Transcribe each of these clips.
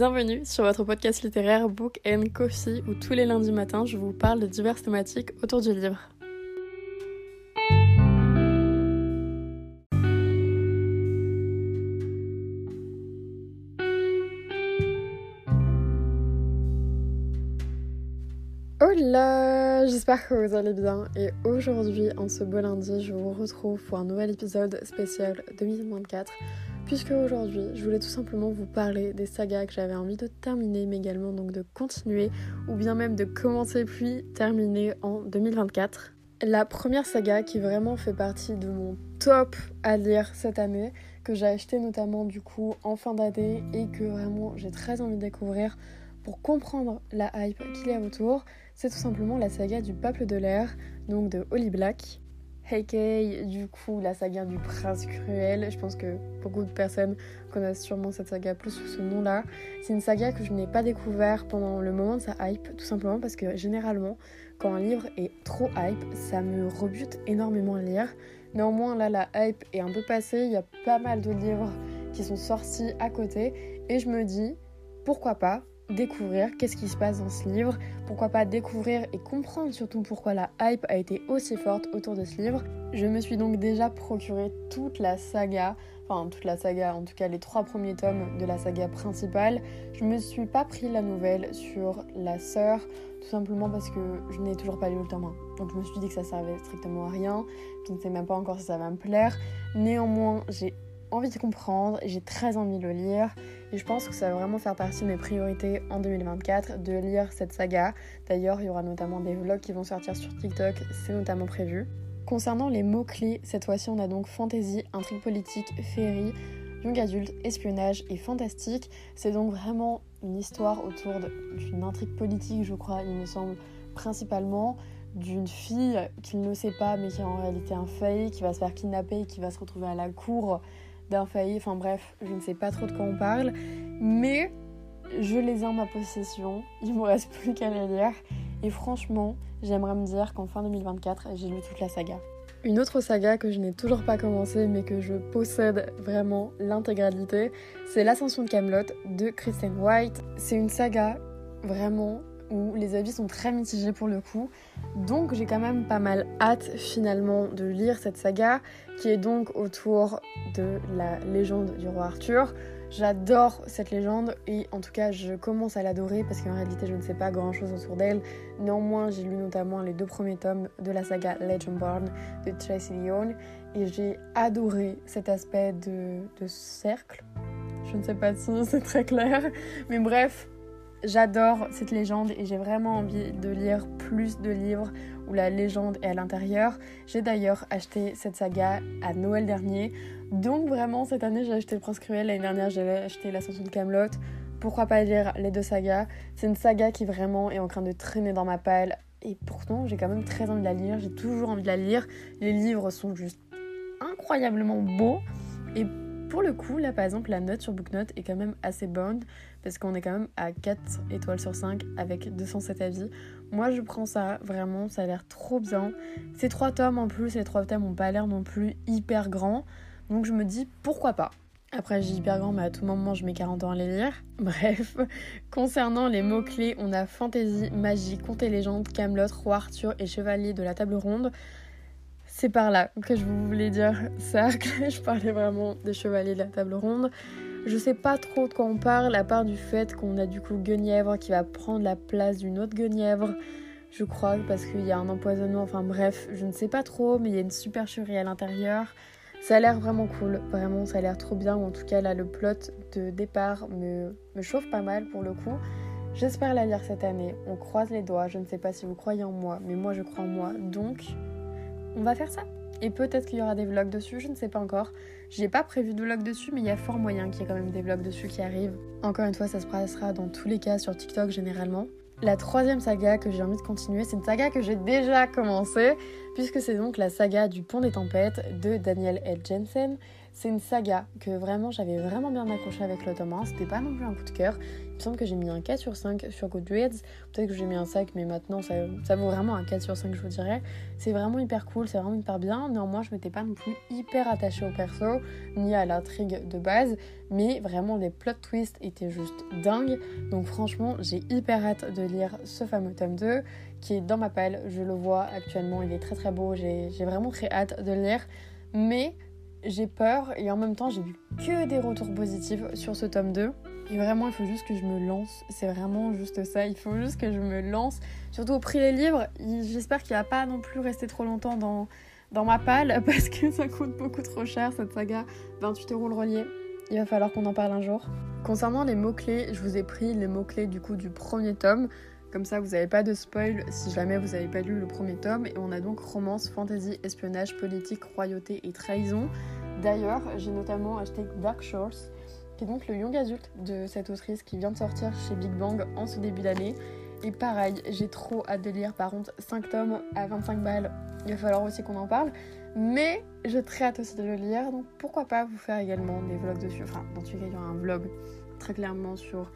Bienvenue sur votre podcast littéraire Book and Coffee où tous les lundis matins je vous parle de diverses thématiques autour du livre. Hola, j'espère que vous allez bien. Et aujourd'hui en ce beau lundi je vous retrouve pour un nouvel épisode spécial 2024 puisque aujourd'hui je voulais tout simplement vous parler des sagas que j'avais envie de terminer mais également donc de continuer ou bien même de commencer puis terminer en 2024. La première saga qui vraiment fait partie de mon top à lire cette année, que j'ai acheté notamment du coup en fin d'année et que vraiment j'ai très envie de découvrir pour comprendre la hype qu'il y a autour, c'est tout simplement la saga du Peuple de l'air, donc de Holly Black. Heikei, du coup, la saga du prince cruel. Je pense que beaucoup de personnes connaissent sûrement cette saga plus sous ce nom-là. C'est une saga que je n'ai pas découvert pendant le moment de sa hype, tout simplement parce que généralement, quand un livre est trop hype, ça me rebute énormément à lire. Néanmoins, là, la hype est un peu passée. Il y a pas mal de livres qui sont sortis à côté. Et je me dis, pourquoi pas découvrir qu'est-ce qui se passe dans ce livre, pourquoi pas découvrir et comprendre surtout pourquoi la hype a été aussi forte autour de ce livre. Je me suis donc déjà procuré toute la saga, enfin toute la saga, en tout cas les trois premiers tomes de la saga principale. Je me suis pas pris la nouvelle sur la sœur, tout simplement parce que je n'ai toujours pas lu le tome 1. Donc je me suis dit que ça servait strictement à rien, je ne sais même pas encore si ça va me plaire. Néanmoins, j'ai envie de comprendre, j'ai très envie de le lire et je pense que ça va vraiment faire partie de mes priorités en 2024 de lire cette saga. D'ailleurs, il y aura notamment des vlogs qui vont sortir sur TikTok, c'est notamment prévu. Concernant les mots-clés, cette fois-ci on a donc fantasy, intrigue politique, féerie, young adulte, espionnage et fantastique. C'est donc vraiment une histoire autour d'une intrigue politique, je crois, il me semble, principalement d'une fille qu'il ne sait pas mais qui est en réalité un fake, qui va se faire kidnapper et qui va se retrouver à la cour d'un failli. Enfin bref, je ne sais pas trop de quoi on parle. Mais je les ai en ma possession. Il me reste plus qu'à les lire. Et franchement, j'aimerais me dire qu'en fin 2024, j'ai lu toute la saga. Une autre saga que je n'ai toujours pas commencé mais que je possède vraiment l'intégralité, c'est L'Ascension de Camelot de Kristen White. C'est une saga vraiment où les avis sont très mitigés pour le coup. Donc j'ai quand même pas mal hâte finalement de lire cette saga qui est donc autour de la légende du roi Arthur. J'adore cette légende et en tout cas je commence à l'adorer parce qu'en réalité je ne sais pas grand chose autour d'elle. Néanmoins j'ai lu notamment les deux premiers tomes de la saga Legendborn de Tracy Lyon et j'ai adoré cet aspect de, de cercle. Je ne sais pas si c'est très clair mais bref J'adore cette légende et j'ai vraiment envie de lire plus de livres où la légende est à l'intérieur. J'ai d'ailleurs acheté cette saga à Noël dernier. Donc vraiment cette année j'ai acheté Prince Cruel, l'année dernière j'avais acheté L'Ascension de Camelot. Pourquoi pas lire les deux sagas? C'est une saga qui vraiment est en train de traîner dans ma palle et pourtant j'ai quand même très envie de la lire, j'ai toujours envie de la lire. Les livres sont juste incroyablement beaux et pour le coup, là par exemple, la note sur Booknote est quand même assez bonne parce qu'on est quand même à 4 étoiles sur 5 avec 207 avis. Moi, je prends ça vraiment, ça a l'air trop bien. Ces trois tomes en plus, les trois tomes n'ont pas l'air non plus hyper grands. Donc je me dis pourquoi pas? Après, j'ai hyper grand, mais à tout moment, je mets 40 ans à les lire. Bref, concernant les mots-clés, on a fantasy, magie, conte et légende, Camelot, roi Arthur et chevalier de la table ronde. C'est par là que je voulais dire cercle. je parlais vraiment des chevaliers de la table ronde. Je sais pas trop de quoi on parle, à part du fait qu'on a du coup Guenièvre qui va prendre la place d'une autre Guenièvre. Je crois, parce qu'il y a un empoisonnement, enfin bref, je ne sais pas trop, mais il y a une supercherie à l'intérieur. Ça a l'air vraiment cool, vraiment, ça a l'air trop bien, en tout cas là, le plot de départ me chauffe pas mal pour le coup. J'espère la lire cette année, on croise les doigts, je ne sais pas si vous croyez en moi, mais moi je crois en moi, donc on va faire ça. Et peut-être qu'il y aura des vlogs dessus, je ne sais pas encore. J'ai pas prévu de vlog dessus, mais il y a fort moyen qu'il y ait quand même des vlogs dessus qui arrivent. Encore une fois, ça se passera dans tous les cas sur TikTok généralement. La troisième saga que j'ai envie de continuer, c'est une saga que j'ai déjà commencé, puisque c'est donc la saga du Pont des Tempêtes de Daniel L. Jensen. C'est une saga que vraiment j'avais vraiment bien accroché avec le tome 1. C'était pas non plus un coup de cœur. Il me semble que j'ai mis un 4 sur 5 sur Goodreads. Peut-être que j'ai mis un 5, mais maintenant ça, vaut vraiment un 4 sur 5, je vous dirais. C'est vraiment hyper cool, c'est vraiment hyper bien. Néanmoins, je m'étais pas non plus hyper attachée au perso, ni à l'intrigue de base. Mais vraiment, les plot twists étaient juste dingues. Donc franchement, j'ai hyper hâte de lire ce fameux tome 2 qui est dans ma palle. Je le vois actuellement, il est très très beau. J'ai vraiment très hâte de le lire. Mais j'ai peur et en même temps j'ai vu que des retours positifs sur ce tome 2. Et vraiment il faut juste que je me lance, c'est vraiment juste ça, il faut juste que je me lance. Surtout au prix des livres, j'espère qu'il va pas non plus rester trop longtemps dans, dans ma palle parce que ça coûte beaucoup trop cher cette saga, 28 euros le relier. Il va falloir qu'on en parle un jour. Concernant les mots-clés, je vous ai pris les mots-clés du coup du premier tome. Comme ça, vous n'avez pas de spoil si jamais vous n'avez pas lu le premier tome. Et on a donc romance, fantasy, espionnage, politique, royauté et trahison. D'ailleurs, j'ai notamment acheté Dark Shores, qui est donc le young adulte de cette autrice qui vient de sortir chez Big Bang en ce début d'année. Et pareil, j'ai trop hâte de lire. Par contre, 5 tomes à 25 balles, il va falloir aussi qu'on en parle. Mais j'ai très hâte aussi de le lire, donc pourquoi pas vous faire également des vlogs dessus. Enfin, dans les cas, il y aura un vlog très clairement sur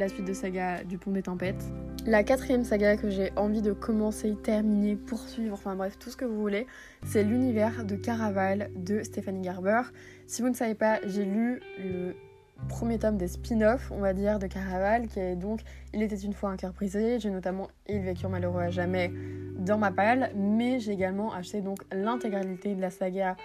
la suite de saga du Pont des Tempêtes. La quatrième saga que j'ai envie de commencer, terminer, poursuivre, enfin bref, tout ce que vous voulez, c'est l'univers de Caraval de Stephanie Garber. Si vous ne savez pas, j'ai lu le premier tome des spin-offs, on va dire, de Caraval, qui est donc Il était une fois un cœur brisé. J'ai notamment Il vécurent malheureux à jamais dans ma palle, mais j'ai également acheté donc l'intégralité de la saga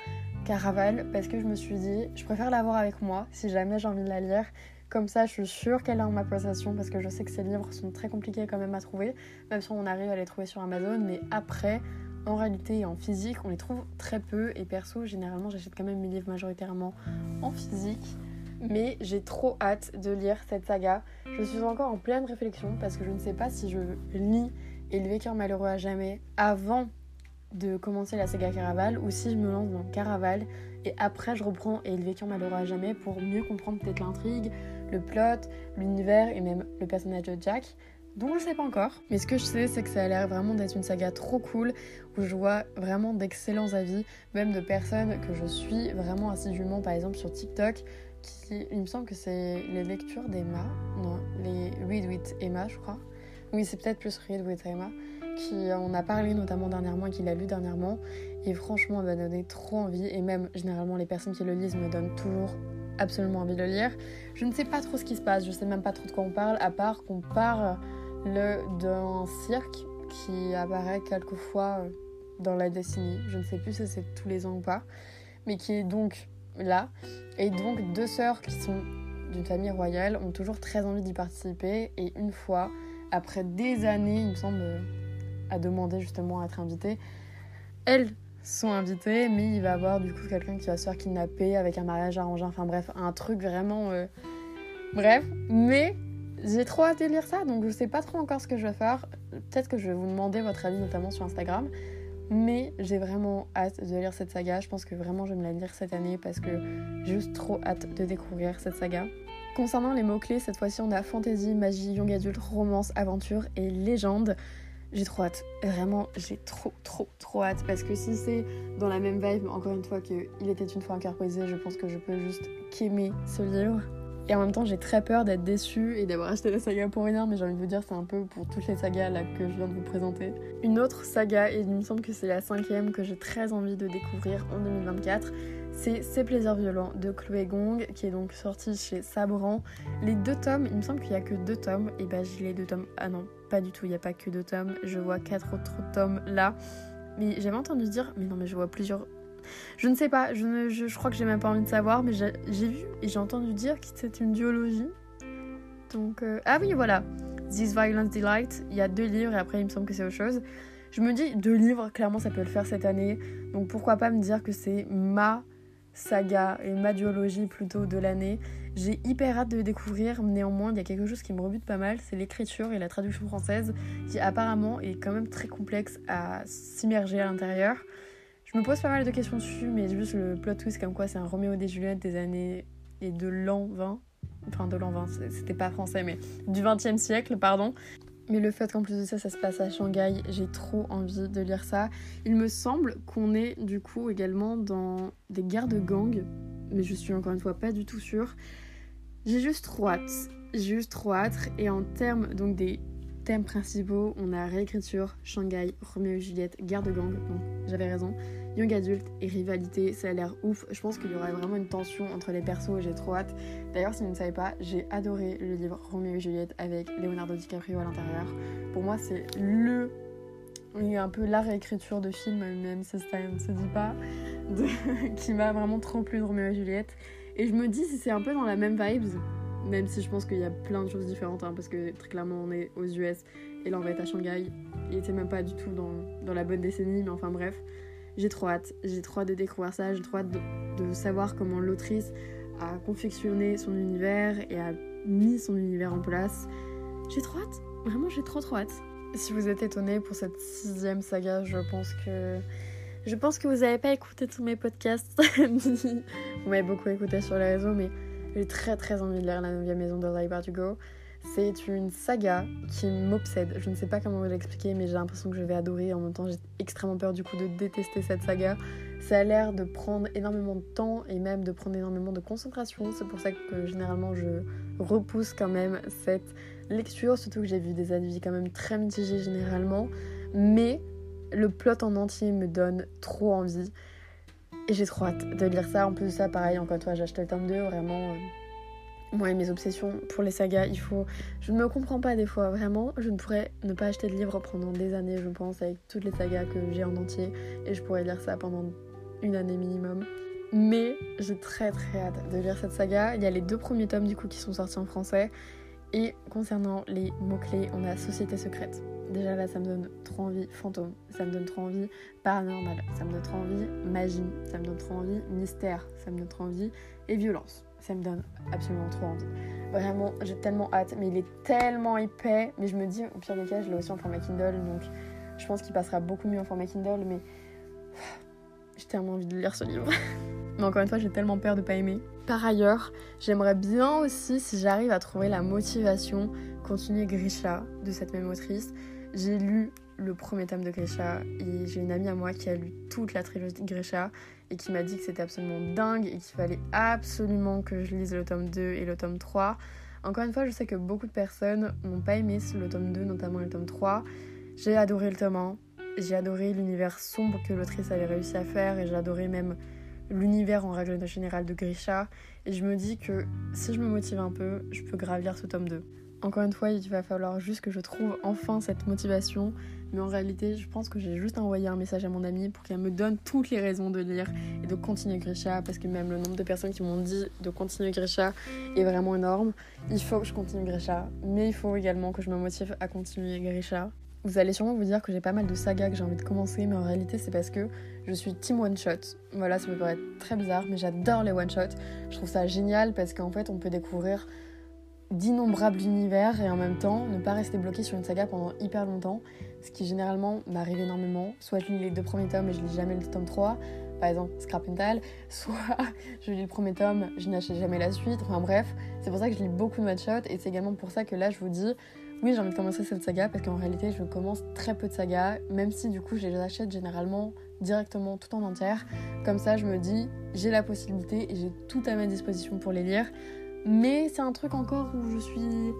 Caraval parce que je me suis dit, je préfère l'avoir avec moi si jamais j'ai envie de la lire comme ça, je suis sûre qu'elle est en ma possession parce que je sais que ces livres sont très compliqués quand même à trouver, même si on arrive à les trouver sur Amazon. Mais après, en réalité et en physique, on les trouve très peu. Et perso, généralement, j'achète quand même mes livres majoritairement en physique. Mais j'ai trop hâte de lire cette saga. Je suis encore en pleine réflexion parce que je ne sais pas si je lis Et le vécure malheureux à jamais avant de commencer la saga Caraval ou si je me lance dans Caraval et après je reprends Et le vécure malheureux à jamais pour mieux comprendre peut-être l'intrigue, le plot, l'univers et même le personnage de Jack. Donc je sais pas encore. Mais ce que je sais, c'est que ça a l'air vraiment d'être une saga trop cool, où je vois vraiment d'excellents avis, même de personnes que je suis vraiment assidûment, par exemple sur TikTok, qui, il me semble que c'est les lectures d'Emma, non, les Read with Emma, je crois. Oui, c'est peut-être plus Read with Emma, qui en a parlé notamment dernièrement et qui l'a lu dernièrement. Et franchement, elle m'a donné trop envie. Et même, généralement, les personnes qui le lisent me donnent toujours absolument envie de le lire. Je ne sais pas trop ce qui se passe, je sais même pas trop de quoi on parle, à part qu'on parle d'un cirque qui apparaît quelquefois euh, dans la décennie. Je ne sais plus si c'est tous les ans ou pas, mais qui est donc là. Et donc deux sœurs qui sont d'une famille royale ont toujours très envie d'y participer. Et une fois, après des années, il me semble, euh, à demander justement à être invitées, elles sont invités, mais il va avoir du coup quelqu'un qui va se faire kidnapper avec un mariage arrangé, enfin bref, un truc vraiment... Euh, bref, mais j'ai trop hâte de lire ça, donc je sais pas trop encore ce que je vais faire. Peut-être que je vais vous demander votre avis, notamment sur Instagram. Mais j'ai vraiment hâte de lire cette saga. Je pense que vraiment je vais me la lire cette année parce que j'ai juste trop hâte de découvrir cette saga. Concernant les mots-clés, cette fois-ci on a fantasy, magie, young adulte, romance, aventure et légende. J'ai trop hâte. Vraiment, j'ai trop, trop, trop hâte. Parce que si c'est dans la même vibe, encore une fois, que Il était une fois un je pense que je peux juste qu'aimer ce livre. Et en même temps, j'ai très peur d'être déçue et d'avoir acheté la saga pour rien, mais j'ai envie de vous dire, c'est un peu pour toutes les sagas là que je viens de vous présenter. Une autre saga, et il me semble que c'est la cinquième que j'ai très envie de découvrir en 2024, c'est Ces plaisirs violents de Chloé Gong, qui est donc sorti chez Sabran. Les deux tomes, il me semble qu'il n'y a que deux tomes, et bah j'ai les deux tomes. Ah non, pas du tout, il n'y a pas que deux tomes, je vois quatre autres tomes là. Mais j'avais entendu dire, mais non, mais je vois plusieurs. Je ne sais pas, je, ne, je, crois que j'ai même pas envie de savoir, mais j'ai vu et j'ai entendu dire que c'était une duologie. Donc, euh, ah oui, voilà. This Violence Delight, il y a deux livres et après il me semble que c'est autre chose. Je me dis, deux livres, clairement ça peut le faire cette année. Donc pourquoi pas me dire que c'est ma saga et ma duologie plutôt de l'année. J'ai hyper hâte de découvrir, néanmoins il y a quelque chose qui me rebute pas mal, c'est l'écriture et la traduction française qui apparemment est quand même très complexe à s'immerger à l'intérieur. Je me pose pas mal de questions dessus, mais juste le plot twist comme quoi c'est un Roméo et Juliette des années et de l'an 20, enfin de l'an 20, c'était pas français, mais du 20e siècle, pardon. Mais le fait qu'en plus de ça, ça se passe à Shanghai, j'ai trop envie de lire ça. Il me semble qu'on est du coup également dans des guerres de gangs, mais je suis encore une fois pas du tout sûre. J'ai juste trop hâte. J'ai juste trop hâte. Et en termes donc des thèmes principaux, on a réécriture, Shanghai, Roméo et Juliette, guerre de gang, donc j'avais raison, young adulte et rivalité, ça a l'air ouf. Je pense qu'il y aura vraiment une tension entre les persos, j'ai trop hâte. D'ailleurs, si vous ne savez pas, j'ai adoré le livre Roméo et Juliette avec Leonardo DiCaprio à l'intérieur. Pour moi, c'est le. Il y a un peu la réécriture de film, même si ça ne se dit pas, qui m'a vraiment trop plu de Roméo et Juliette. Et je me dis si c'est un peu dans la même vibes, même si je pense qu'il y a plein de choses différentes, hein, parce que très clairement on est aux US et là on va être à Shanghai. Il était même pas du tout dans, dans la bonne décennie, mais enfin bref. J'ai trop hâte, j'ai trop hâte de découvrir ça, j'ai trop hâte de, savoir comment l'autrice a confectionné son univers et a mis son univers en place. J'ai trop hâte, vraiment j'ai trop trop hâte. Si vous êtes étonné pour cette sixième saga, je pense que je pense que vous n'avez pas écouté tous mes podcasts. vous m'avez beaucoup écouté sur les réseaux, mais j'ai très très envie de lire La 9 maison de Ray Bardugo. C'est une saga qui m'obsède. Je ne sais pas comment vous l'expliquer, mais j'ai l'impression que je vais adorer. En même temps, j'ai extrêmement peur du coup de détester cette saga. Ça a l'air de prendre énormément de temps et même de prendre énormément de concentration. C'est pour ça que généralement je repousse quand même cette lecture, surtout que j'ai vu des avis quand même très mitigés généralement. Mais le plot en entier me donne trop envie. Et j'ai trop hâte de lire ça. En plus de ça, pareil, encore fois, j'ai acheté le tome 2. Vraiment, euh, moi et mes obsessions pour les sagas, il faut. Je ne me comprends pas des fois, vraiment. Je ne pourrais ne pas acheter de livre pendant des années, je pense, avec toutes les sagas que j'ai en entier. Et je pourrais lire ça pendant une année minimum. Mais j'ai très très hâte de lire cette saga. Il y a les deux premiers tomes du coup qui sont sortis en français. Et concernant les mots-clés, on a Société secrète. Déjà là, ça me donne trop envie. Fantôme, ça me donne trop envie. Paranormal, ça me donne trop envie. Magie, ça me donne trop envie. Mystère, ça me donne trop envie. Et violence, ça me donne absolument trop envie. Vraiment, j'ai tellement hâte. Mais il est tellement épais. Mais je me dis, au pire des cas, je l'ai aussi en format Kindle. Donc je pense qu'il passera beaucoup mieux en format Kindle. Mais j'ai tellement envie de lire ce livre. mais encore une fois, j'ai tellement peur de pas aimer. Par ailleurs, j'aimerais bien aussi, si j'arrive à trouver la motivation, continuer Grisha de cette même autrice. J'ai lu le premier tome de Grisha et j'ai une amie à moi qui a lu toute la trilogie de Grisha et qui m'a dit que c'était absolument dingue et qu'il fallait absolument que je lise le tome 2 et le tome 3. Encore une fois, je sais que beaucoup de personnes n'ont pas aimé le tome 2, notamment le tome 3. J'ai adoré le tome 1, j'ai adoré l'univers sombre que l'autrice avait réussi à faire et j'ai adoré même l'univers en règle générale de Grisha. Et je me dis que si je me motive un peu, je peux gravir ce tome 2. Encore une fois, il va falloir juste que je trouve enfin cette motivation. Mais en réalité, je pense que j'ai juste envoyé un message à mon amie pour qu'elle me donne toutes les raisons de lire et de continuer Grisha. Parce que même le nombre de personnes qui m'ont dit de continuer Grisha est vraiment énorme. Il faut que je continue Grisha. Mais il faut également que je me motive à continuer Grisha. Vous allez sûrement vous dire que j'ai pas mal de sagas que j'ai envie de commencer, mais en réalité c'est parce que je suis team one shot. Voilà, ça peut paraître très bizarre, mais j'adore les one shot. Je trouve ça génial parce qu'en fait on peut découvrir d'innombrables univers et en même temps ne pas rester bloqué sur une saga pendant hyper longtemps, ce qui généralement m'arrive énormément. Soit je lis les deux premiers tomes et je lis jamais le tome 3, par exemple Scrap Mental, soit je lis le premier tome, je n'achète jamais la suite, enfin bref, c'est pour ça que je lis beaucoup de one shot et c'est également pour ça que là je vous dis oui j'ai envie de commencer cette saga parce qu'en réalité je commence très peu de sagas, même si du coup je les achète généralement directement tout en entière. Comme ça je me dis j'ai la possibilité et j'ai tout à ma disposition pour les lire. Mais c'est un truc encore où je suis.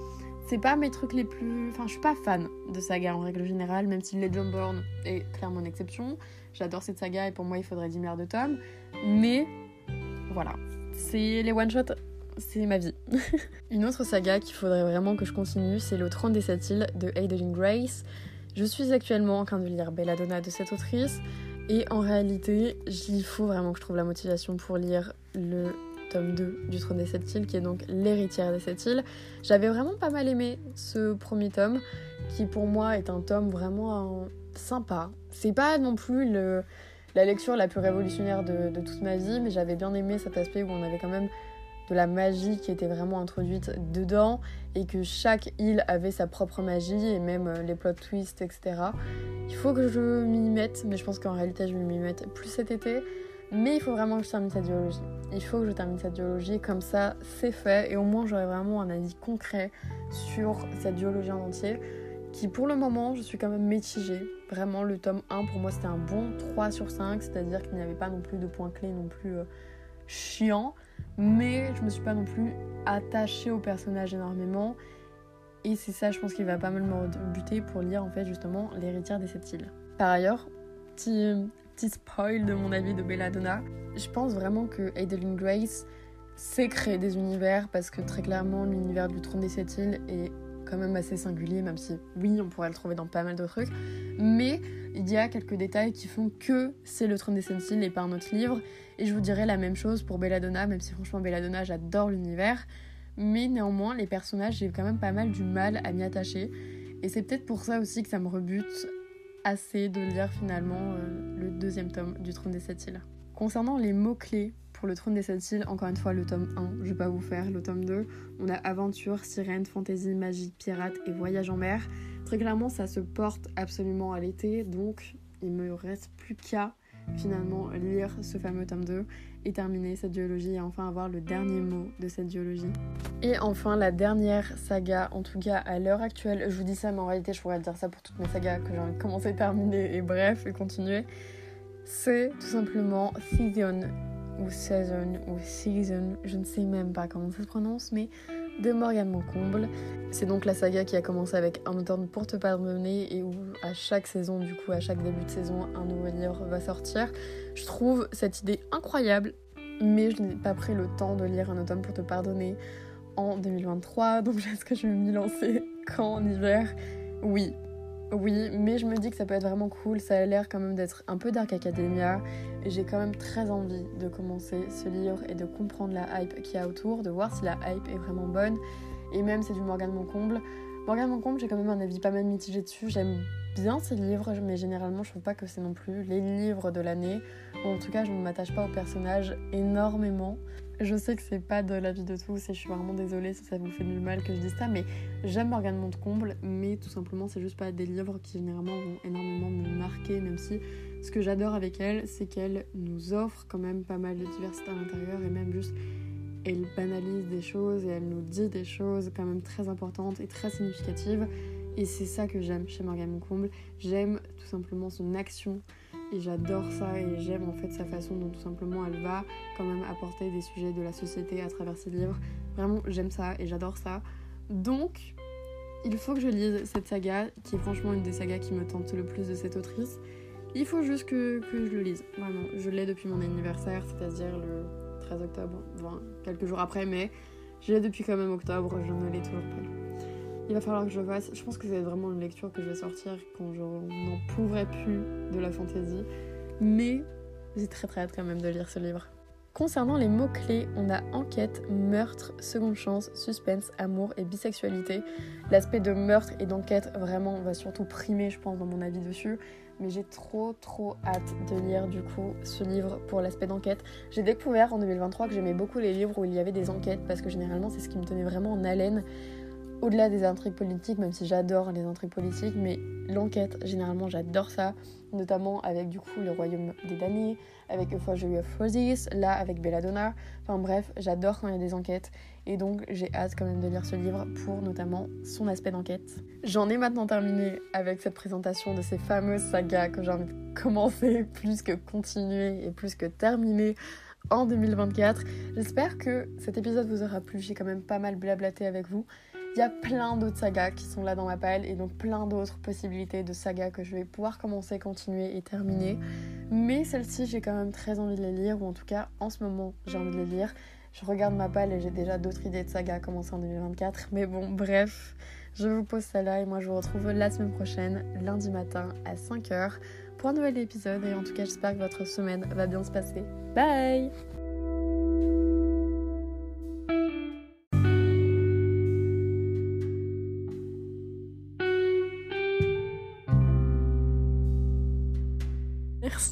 C'est pas mes trucs les plus. Enfin, je suis pas fan de saga en règle générale, même si Legend Born est clairement une exception. J'adore cette saga et pour moi il faudrait 10 milliards de tomes. Mais voilà, c'est les one-shots, c'est ma vie. une autre saga qu'il faudrait vraiment que je continue, c'est Le Trône des Sept îles de Adeline Grace. Je suis actuellement en train de lire Belladonna de cette autrice. Et en réalité, il faut vraiment que je trouve la motivation pour lire le tome 2 du Trône des Sept Îles, qui est donc l'héritière des Sept Îles. J'avais vraiment pas mal aimé ce premier tome, qui pour moi est un tome vraiment euh, sympa. C'est pas non plus la lecture la plus révolutionnaire de, de toute ma vie, mais j'avais bien aimé cet aspect où on avait quand même de la magie qui était vraiment introduite dedans et que chaque île avait sa propre magie et même euh, les plot twists, etc. Il faut que je m'y mette, mais je pense qu'en réalité je vais m'y mettre plus cet été. Mais il faut vraiment que je termine cette biologie. Il faut que je termine cette biologie, comme ça c'est fait, et au moins j'aurai vraiment un avis concret sur cette biologie en entier, qui pour le moment je suis quand même mitigée. Vraiment le tome 1 pour moi c'était un bon 3 sur 5, c'est-à-dire qu'il n'y avait pas non plus de points clés non plus euh, chiant, mais je me suis pas non plus attachée au personnage énormément. Et c'est ça, je pense qu'il va pas mal me rebuter pour lire en fait justement L'héritière des sept îles. Par ailleurs, petit, petit spoil de mon avis de Belladonna, je pense vraiment que Adeline Grace sait créer des univers parce que très clairement l'univers du trône des sept îles est quand même assez singulier, même si oui, on pourrait le trouver dans pas mal de trucs. Mais il y a quelques détails qui font que c'est le trône des sept îles et pas un autre livre. Et je vous dirais la même chose pour Belladonna, même si franchement Belladonna, j'adore l'univers. Mais néanmoins, les personnages, j'ai quand même pas mal du mal à m'y attacher. Et c'est peut-être pour ça aussi que ça me rebute assez de lire finalement euh, le deuxième tome du Trône des Sept Îles. Concernant les mots-clés pour le Trône des Sept Îles, encore une fois le tome 1, je vais pas vous faire le tome 2. On a aventure, sirène, fantaisie, magie, pirate et voyage en mer. Très clairement, ça se porte absolument à l'été, donc il me reste plus qu'à finalement lire ce fameux tome 2 et terminer cette duologie et enfin avoir le dernier mot de cette duologie. Et enfin la dernière saga, en tout cas à l'heure actuelle, je vous dis ça mais en réalité je pourrais dire ça pour toutes mes sagas que j'ai envie de commencer, terminer et bref et continuer, c'est tout simplement Season ou Season ou Season, je ne sais même pas comment ça se prononce mais de Morgane Moncomble. C'est donc la saga qui a commencé avec Un automne pour te pardonner et où à chaque saison, du coup, à chaque début de saison, un nouveau livre va sortir. Je trouve cette idée incroyable, mais je n'ai pas pris le temps de lire Un automne pour te pardonner en 2023, donc est-ce que je vais m'y lancer quand en hiver? Oui, oui, mais je me dis que ça peut être vraiment cool. Ça a l'air quand même d'être un peu Dark Academia. Et j'ai quand même très envie de commencer ce livre et de comprendre la hype qu'il y a autour, de voir si la hype est vraiment bonne. Et même c'est du Morgan Moncomble. Morgan Moncomble, j'ai quand même un avis pas mal mitigé dessus. J'aime bien ces livres, mais généralement je trouve pas que c'est non plus les livres de l'année. Ou en tout cas, je ne m'attache pas au personnage énormément. Je sais que c'est pas de la vie de tous et je suis vraiment désolée si ça vous fait du mal que je dise ça, mais j'aime Morgane Montcomble, mais tout simplement c'est juste pas des livres qui généralement vont énormément me marquer, même si ce que j'adore avec elle, c'est qu'elle nous offre quand même pas mal de diversité à l'intérieur et même juste elle banalise des choses et elle nous dit des choses quand même très importantes et très significatives. Et c'est ça que j'aime chez Morgane Moncomble. J'aime tout simplement son action et j'adore ça et j'aime en fait sa façon dont tout simplement elle va quand même apporter des sujets de la société à travers ses livres. Vraiment j'aime ça et j'adore ça. Donc il faut que je lise cette saga qui est franchement une des sagas qui me tente le plus de cette autrice. Il faut juste que, je le lise. Vraiment, je l'ai depuis mon anniversaire, c'est-à-dire le 13 octobre, enfin quelques jours après, mais je l'ai depuis quand même octobre, je ne l'ai toujours pas il va falloir que je fasse. Je pense que c'est vraiment une lecture que je vais sortir quand je n'en pourrai plus de la fantaisie. Mais j'ai très très hâte quand même de lire ce livre. Concernant les mots-clés, on a enquête, meurtre, seconde chance, suspense, amour et bisexualité. L'aspect de meurtre et d'enquête vraiment va surtout primer, je pense, dans mon avis dessus. Mais j'ai trop trop hâte de lire du coup ce livre pour l'aspect d'enquête. J'ai découvert en 2023 que j'aimais beaucoup les livres où il y avait des enquêtes parce que généralement c'est ce qui me tenait vraiment en haleine au-delà des intrigues politiques, même si j'adore les intrigues politiques, mais l'enquête, généralement j'adore ça, notamment avec du coup le Royaume des damnés, avec Euphoria of Roses, là avec Belladonna, enfin bref, j'adore quand il y a des enquêtes, et donc j'ai hâte quand même de lire ce livre pour notamment son aspect d'enquête. J'en ai maintenant terminé avec cette présentation de ces fameuses sagas que j'ai envie de commencer plus que continuer et plus que terminer en 2024. J'espère que cet épisode vous aura plu, j'ai quand même pas mal blablaté avec vous. Il y a plein d'autres sagas qui sont là dans ma pile et donc plein d'autres possibilités de sagas que je vais pouvoir commencer, continuer et terminer. Mais celles-ci, j'ai quand même très envie de les lire, ou en tout cas, en ce moment, j'ai envie de les lire. Je regarde ma pile et j'ai déjà d'autres idées de sagas à commencer en 2024. Mais bon, bref, je vous pose ça là et moi je vous retrouve la semaine prochaine, lundi matin à 5h, pour un nouvel épisode. Et en tout cas, j'espère que votre semaine va bien se passer. Bye